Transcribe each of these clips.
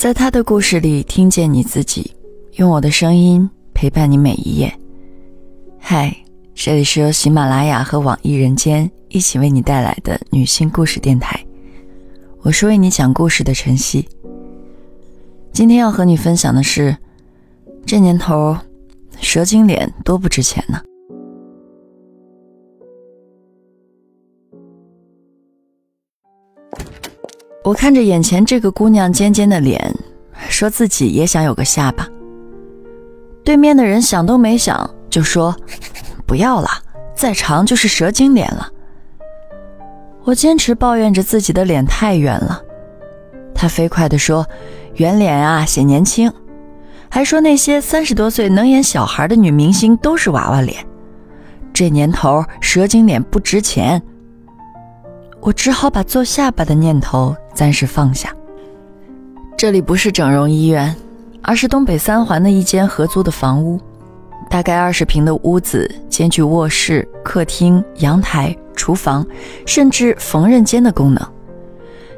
在他的故事里听见你自己，用我的声音陪伴你每一页。嗨，这里是由喜马拉雅和网易人间一起为你带来的女性故事电台，我是为你讲故事的晨曦。今天要和你分享的是，这年头，蛇精脸多不值钱呢。我看着眼前这个姑娘尖尖的脸，说自己也想有个下巴。对面的人想都没想就说：“不要了，再长就是蛇精脸了。”我坚持抱怨着自己的脸太圆了，他飞快地说：“圆脸啊显年轻。”还说那些三十多岁能演小孩的女明星都是娃娃脸。这年头蛇精脸不值钱。我只好把做下巴的念头暂时放下。这里不是整容医院，而是东北三环的一间合租的房屋，大概二十平的屋子，兼具卧室、客厅、阳台、厨房，甚至缝纫间的功能。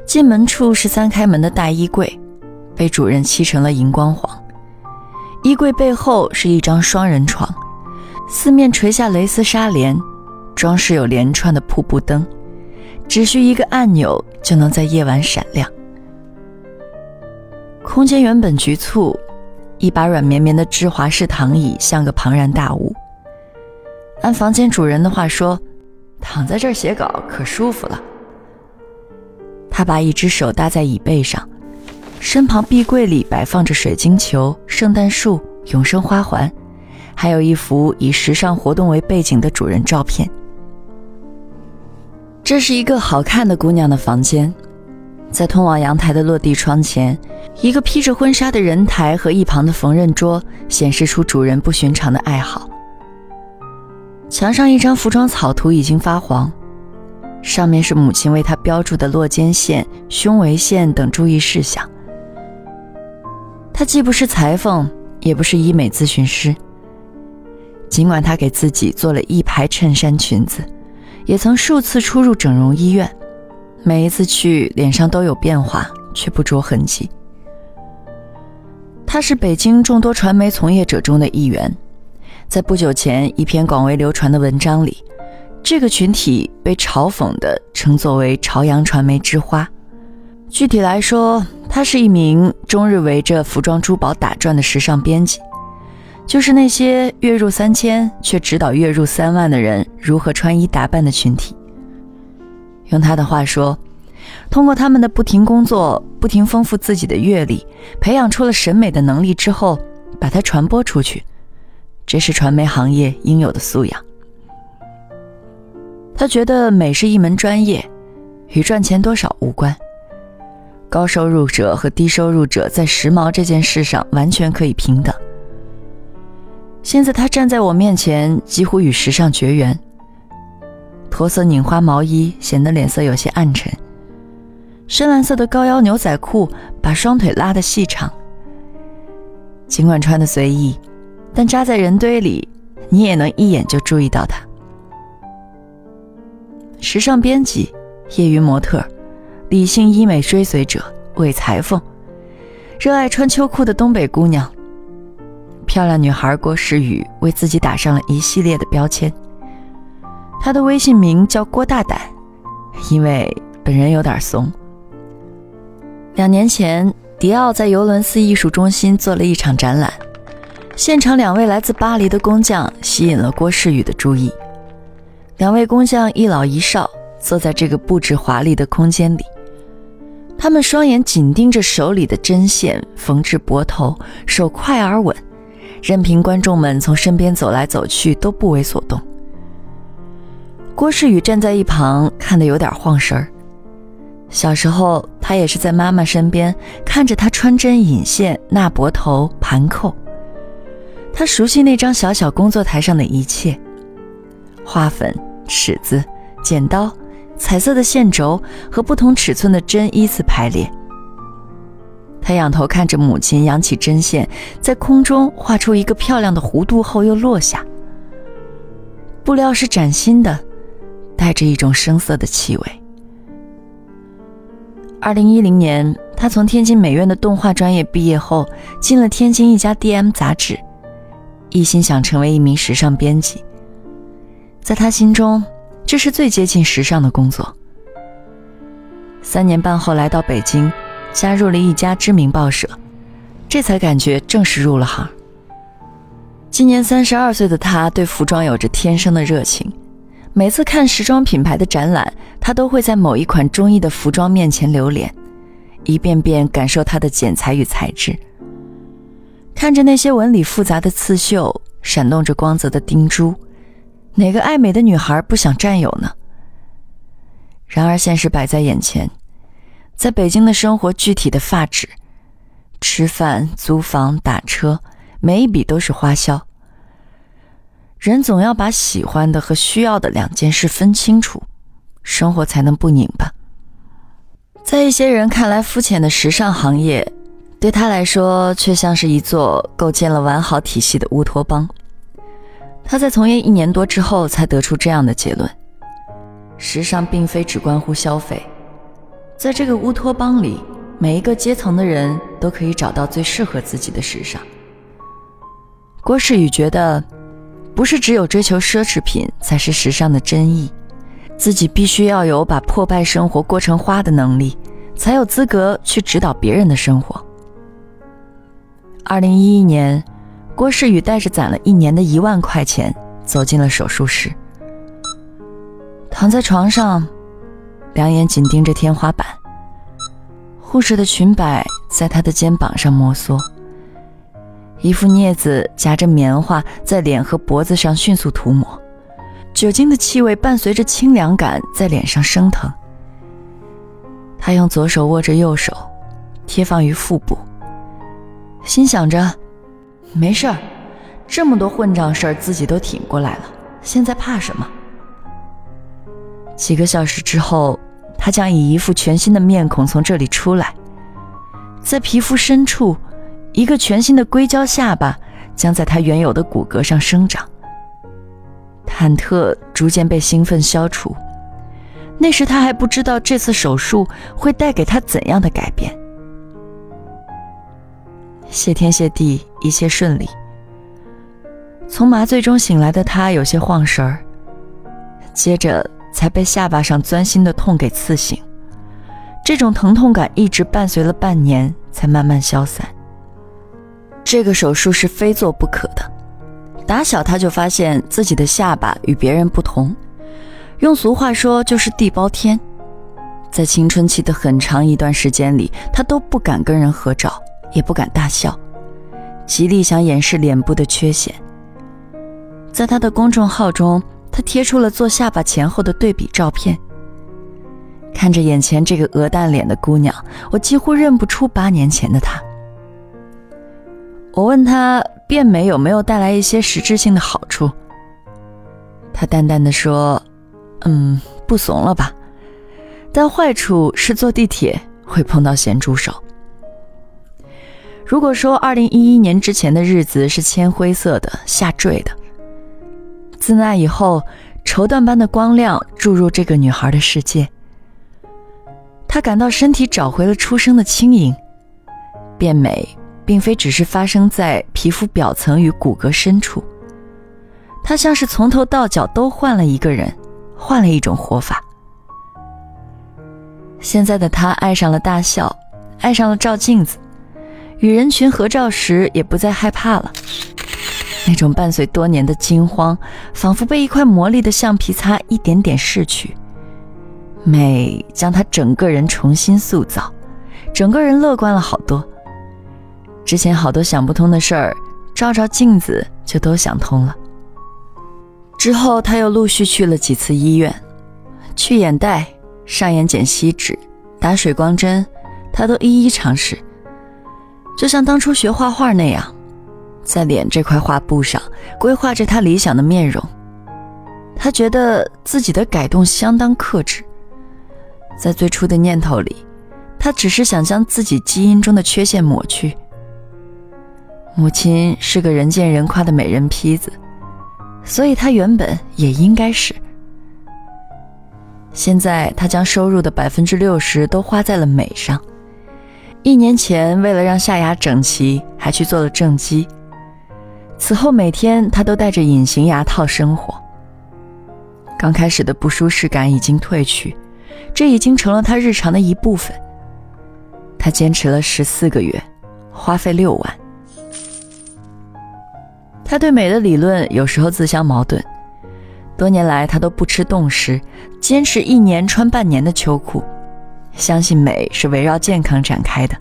进门处是三开门的大衣柜，被主人漆成了荧光黄。衣柜背后是一张双人床，四面垂下蕾丝纱帘，装饰有连串的瀑布灯。只需一个按钮就能在夜晚闪亮。空间原本局促，一把软绵绵的芝华士躺椅像个庞然大物。按房间主人的话说，躺在这儿写稿可舒服了。他把一只手搭在椅背上，身旁壁柜里摆放着水晶球、圣诞树、永生花环，还有一幅以时尚活动为背景的主人照片。这是一个好看的姑娘的房间，在通往阳台的落地窗前，一个披着婚纱的人台和一旁的缝纫桌显示出主人不寻常的爱好。墙上一张服装草图已经发黄，上面是母亲为她标注的落肩线、胸围线等注意事项。她既不是裁缝，也不是医美咨询师，尽管她给自己做了一排衬衫、裙子。也曾数次出入整容医院，每一次去脸上都有变化，却不着痕迹。他是北京众多传媒从业者中的一员，在不久前一篇广为流传的文章里，这个群体被嘲讽的称作为“朝阳传媒之花”。具体来说，他是一名终日围着服装珠宝打转的时尚编辑。就是那些月入三千却指导月入三万的人如何穿衣打扮的群体。用他的话说，通过他们的不停工作、不停丰富自己的阅历，培养出了审美的能力之后，把它传播出去，这是传媒行业应有的素养。他觉得美是一门专业，与赚钱多少无关。高收入者和低收入者在时髦这件事上完全可以平等。现在他站在我面前，几乎与时尚绝缘。驼色拧花毛衣显得脸色有些暗沉，深蓝色的高腰牛仔裤把双腿拉得细长。尽管穿的随意，但扎在人堆里，你也能一眼就注意到他。时尚编辑、业余模特、理性医美追随者、伪裁缝、热爱穿秋裤的东北姑娘。漂亮女孩郭诗雨为自己打上了一系列的标签。她的微信名叫郭大胆，因为本人有点怂。两年前，迪奥在尤伦斯艺术中心做了一场展览，现场两位来自巴黎的工匠吸引了郭诗雨的注意。两位工匠一老一少坐在这个布置华丽的空间里，他们双眼紧盯着手里的针线，缝制脖头，手快而稳。任凭观众们从身边走来走去，都不为所动。郭世宇站在一旁，看得有点晃神儿。小时候，他也是在妈妈身边，看着她穿针引线、纳脖头、盘扣。他熟悉那张小小工作台上的一切：花粉、尺子、剪刀、彩色的线轴和不同尺寸的针依次排列。他仰头看着母亲扬起针线，在空中画出一个漂亮的弧度后又落下。布料是崭新的，带着一种生涩的气味。二零一零年，他从天津美院的动画专业毕业后，进了天津一家 DM 杂志，一心想成为一名时尚编辑。在他心中，这是最接近时尚的工作。三年半后来到北京，加入了一家知名报社，这才感觉正式入了行。今年三十二岁的他，对服装有着天生的热情。每次看时装品牌的展览，他都会在某一款中意的服装面前留恋，一遍遍感受它的剪裁与材质。看着那些纹理复杂的刺绣，闪动着光泽的钉珠，哪个爱美的女孩不想占有呢？然而现实摆在眼前，在北京的生活具体的发指，吃饭、租房、打车。每一笔都是花销。人总要把喜欢的和需要的两件事分清楚，生活才能不拧巴。在一些人看来肤浅的时尚行业，对他来说却像是一座构建了完好体系的乌托邦。他在从业一年多之后，才得出这样的结论：时尚并非只关乎消费，在这个乌托邦里，每一个阶层的人都可以找到最适合自己的时尚。郭世宇觉得，不是只有追求奢侈品才是时尚的真意，自己必须要有把破败生活过成花的能力，才有资格去指导别人的生活。二零一一年，郭世宇带着攒了一年的一万块钱走进了手术室，躺在床上，两眼紧盯着天花板，护士的裙摆在他的肩膀上摩挲。一副镊子夹着棉花在脸和脖子上迅速涂抹，酒精的气味伴随着清凉感在脸上升腾。他用左手握着右手，贴放于腹部，心想着：没事儿，这么多混账事儿自己都挺过来了，现在怕什么？几个小时之后，他将以一副全新的面孔从这里出来，在皮肤深处。一个全新的硅胶下巴将在他原有的骨骼上生长，忐忑逐渐被兴奋消除。那时他还不知道这次手术会带给他怎样的改变。谢天谢地，一切顺利。从麻醉中醒来的他有些晃神儿，接着才被下巴上钻心的痛给刺醒。这种疼痛感一直伴随了半年，才慢慢消散。这个手术是非做不可的。打小他就发现自己的下巴与别人不同，用俗话说就是地包天。在青春期的很长一段时间里，他都不敢跟人合照，也不敢大笑，极力想掩饰脸部的缺陷。在他的公众号中，他贴出了做下巴前后的对比照片。看着眼前这个鹅蛋脸的姑娘，我几乎认不出八年前的她。我问他变美有没有带来一些实质性的好处，他淡淡的说：“嗯，不怂了吧？但坏处是坐地铁会碰到咸猪手。如果说二零一一年之前的日子是铅灰色的、下坠的，自那以后，绸缎般的光亮注入这个女孩的世界，她感到身体找回了出生的轻盈，变美。”并非只是发生在皮肤表层与骨骼深处，她像是从头到脚都换了一个人，换了一种活法。现在的她爱上了大笑，爱上了照镜子，与人群合照时也不再害怕了。那种伴随多年的惊慌，仿佛被一块磨砺的橡皮擦一点点逝去。美将他整个人重新塑造，整个人乐观了好多。之前好多想不通的事儿，照照镜子就都想通了。之后他又陆续去了几次医院，去眼袋、上眼睑吸脂、打水光针，他都一一尝试。就像当初学画画那样，在脸这块画布上规划着他理想的面容。他觉得自己的改动相当克制，在最初的念头里，他只是想将自己基因中的缺陷抹去。母亲是个人见人夸的美人坯子，所以她原本也应该是。现在他将收入的百分之六十都花在了美上，一年前，为了让下牙整齐，还去做了正畸。此后每天他都戴着隐形牙套生活。刚开始的不舒适感已经褪去，这已经成了他日常的一部分。他坚持了十四个月，花费六万。他对美的理论有时候自相矛盾。多年来，他都不吃冻食，坚持一年穿半年的秋裤。相信美是围绕健康展开的，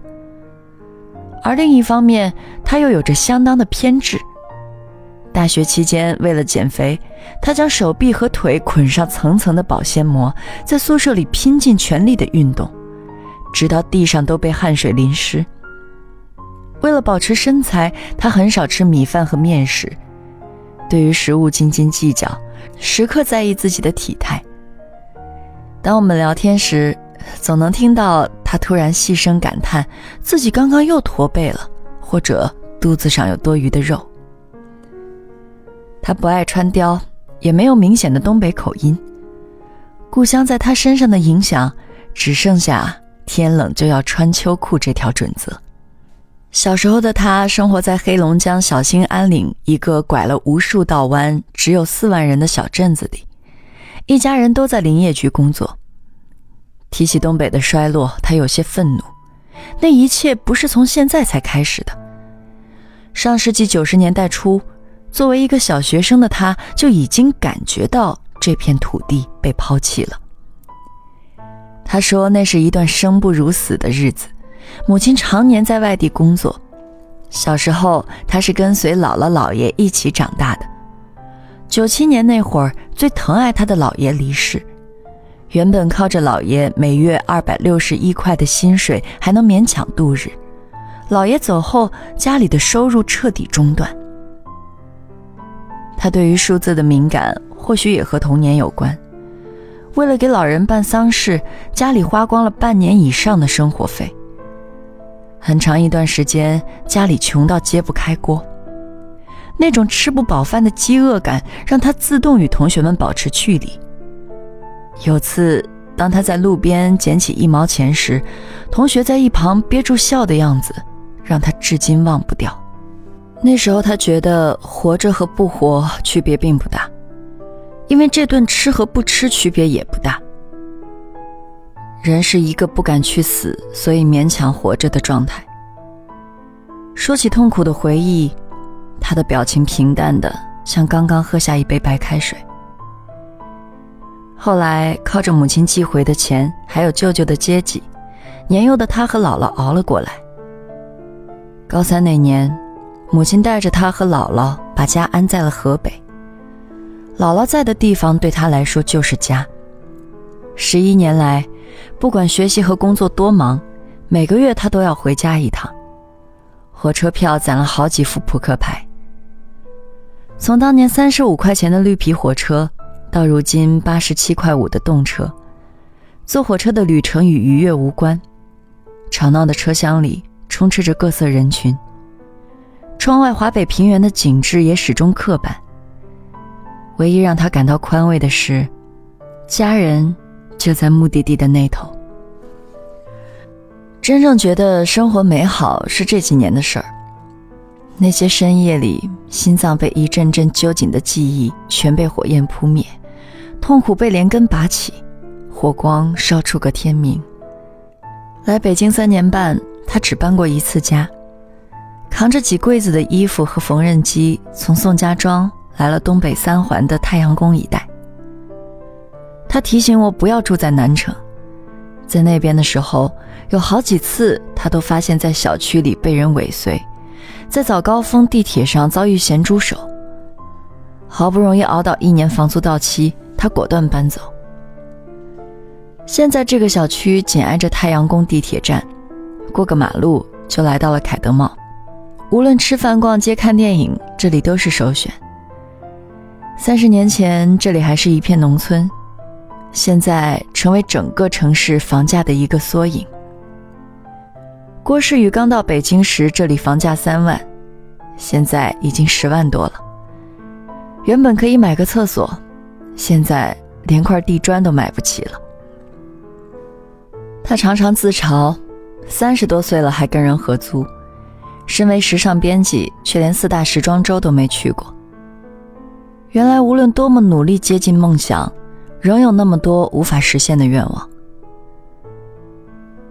而另一方面，他又有着相当的偏执。大学期间，为了减肥，他将手臂和腿捆上层层的保鲜膜，在宿舍里拼尽全力的运动，直到地上都被汗水淋湿。为了保持身材，他很少吃米饭和面食，对于食物斤斤计较，时刻在意自己的体态。当我们聊天时，总能听到他突然细声感叹自己刚刚又驼背了，或者肚子上有多余的肉。他不爱穿貂，也没有明显的东北口音。故乡在他身上的影响，只剩下天冷就要穿秋裤这条准则。小时候的他生活在黑龙江小兴安岭一个拐了无数道弯、只有四万人的小镇子里，一家人都在林业局工作。提起东北的衰落，他有些愤怒。那一切不是从现在才开始的。上世纪九十年代初，作为一个小学生的他，就已经感觉到这片土地被抛弃了。他说，那是一段生不如死的日子。母亲常年在外地工作，小时候他是跟随姥姥姥爷一起长大的。九七年那会儿，最疼爱他的姥爷离世。原本靠着姥爷每月二百六十一块的薪水还能勉强度日，姥爷走后，家里的收入彻底中断。他对于数字的敏感，或许也和童年有关。为了给老人办丧事，家里花光了半年以上的生活费。很长一段时间，家里穷到揭不开锅。那种吃不饱饭的饥饿感，让他自动与同学们保持距离。有次，当他在路边捡起一毛钱时，同学在一旁憋住笑的样子，让他至今忘不掉。那时候，他觉得活着和不活区别并不大，因为这顿吃和不吃区别也不大。人是一个不敢去死，所以勉强活着的状态。说起痛苦的回忆，他的表情平淡的像刚刚喝下一杯白开水。后来靠着母亲寄回的钱，还有舅舅的接济，年幼的他和姥姥熬了过来。高三那年，母亲带着他和姥姥把家安在了河北。姥姥在的地方对他来说就是家。十一年来，不管学习和工作多忙，每个月他都要回家一趟。火车票攒了好几副扑克牌。从当年三十五块钱的绿皮火车。到如今八十七块五的动车，坐火车的旅程与愉悦无关。吵闹的车厢里充斥着各色人群。窗外华北平原的景致也始终刻板。唯一让他感到宽慰的是，家人就在目的地的那头。真正觉得生活美好是这几年的事儿。那些深夜里，心脏被一阵阵揪紧的记忆全被火焰扑灭。痛苦被连根拔起，火光烧出个天明。来北京三年半，他只搬过一次家，扛着几柜子的衣服和缝纫机，从宋家庄来了东北三环的太阳宫一带。他提醒我不要住在南城，在那边的时候，有好几次他都发现，在小区里被人尾随，在早高峰地铁上遭遇咸猪手。好不容易熬到一年房租到期。他果断搬走。现在这个小区紧挨着太阳宫地铁站，过个马路就来到了凯德茂。无论吃饭、逛街、看电影，这里都是首选。三十年前，这里还是一片农村，现在成为整个城市房价的一个缩影。郭世宇刚到北京时，这里房价三万，现在已经十万多了。原本可以买个厕所。现在连块地砖都买不起了。他常常自嘲，三十多岁了还跟人合租，身为时尚编辑，却连四大时装周都没去过。原来无论多么努力接近梦想，仍有那么多无法实现的愿望。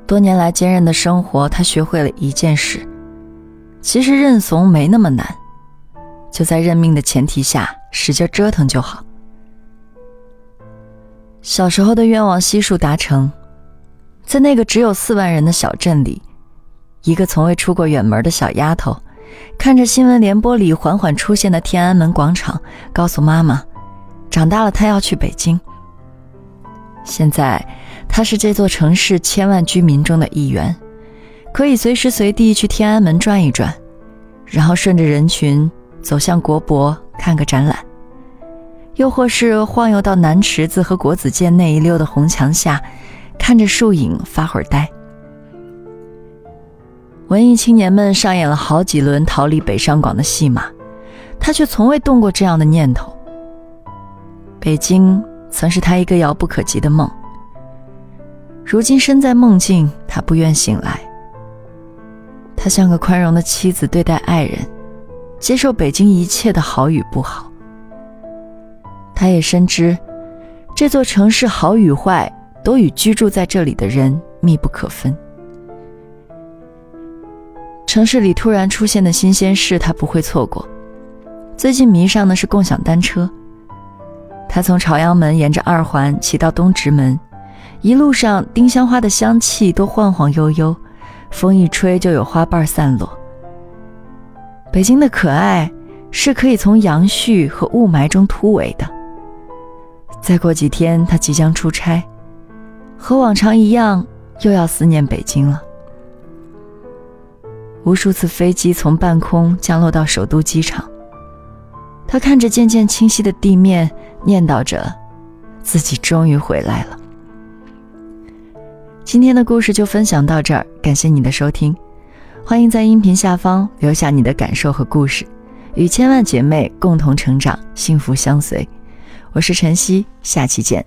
多年来坚韧的生活，他学会了一件事：其实认怂没那么难，就在认命的前提下，使劲折腾就好。小时候的愿望悉数达成，在那个只有四万人的小镇里，一个从未出过远门的小丫头，看着新闻联播里缓缓出现的天安门广场，告诉妈妈，长大了她要去北京。现在，她是这座城市千万居民中的一员，可以随时随地去天安门转一转，然后顺着人群走向国博看个展览。又或是晃悠到南池子和国子监那一溜的红墙下，看着树影发会儿呆。文艺青年们上演了好几轮逃离北上广的戏码，他却从未动过这样的念头。北京曾是他一个遥不可及的梦，如今身在梦境，他不愿醒来。他像个宽容的妻子对待爱人，接受北京一切的好与不好。他也深知，这座城市好与坏都与居住在这里的人密不可分。城市里突然出现的新鲜事，他不会错过。最近迷上的是共享单车。他从朝阳门沿着二环骑到东直门，一路上丁香花的香气都晃晃悠悠，风一吹就有花瓣散落。北京的可爱，是可以从杨絮和雾霾中突围的。再过几天，他即将出差，和往常一样，又要思念北京了。无数次飞机从半空降落到首都机场，他看着渐渐清晰的地面，念叨着：“自己终于回来了。”今天的故事就分享到这儿，感谢你的收听，欢迎在音频下方留下你的感受和故事，与千万姐妹共同成长，幸福相随。我是晨曦，下期见。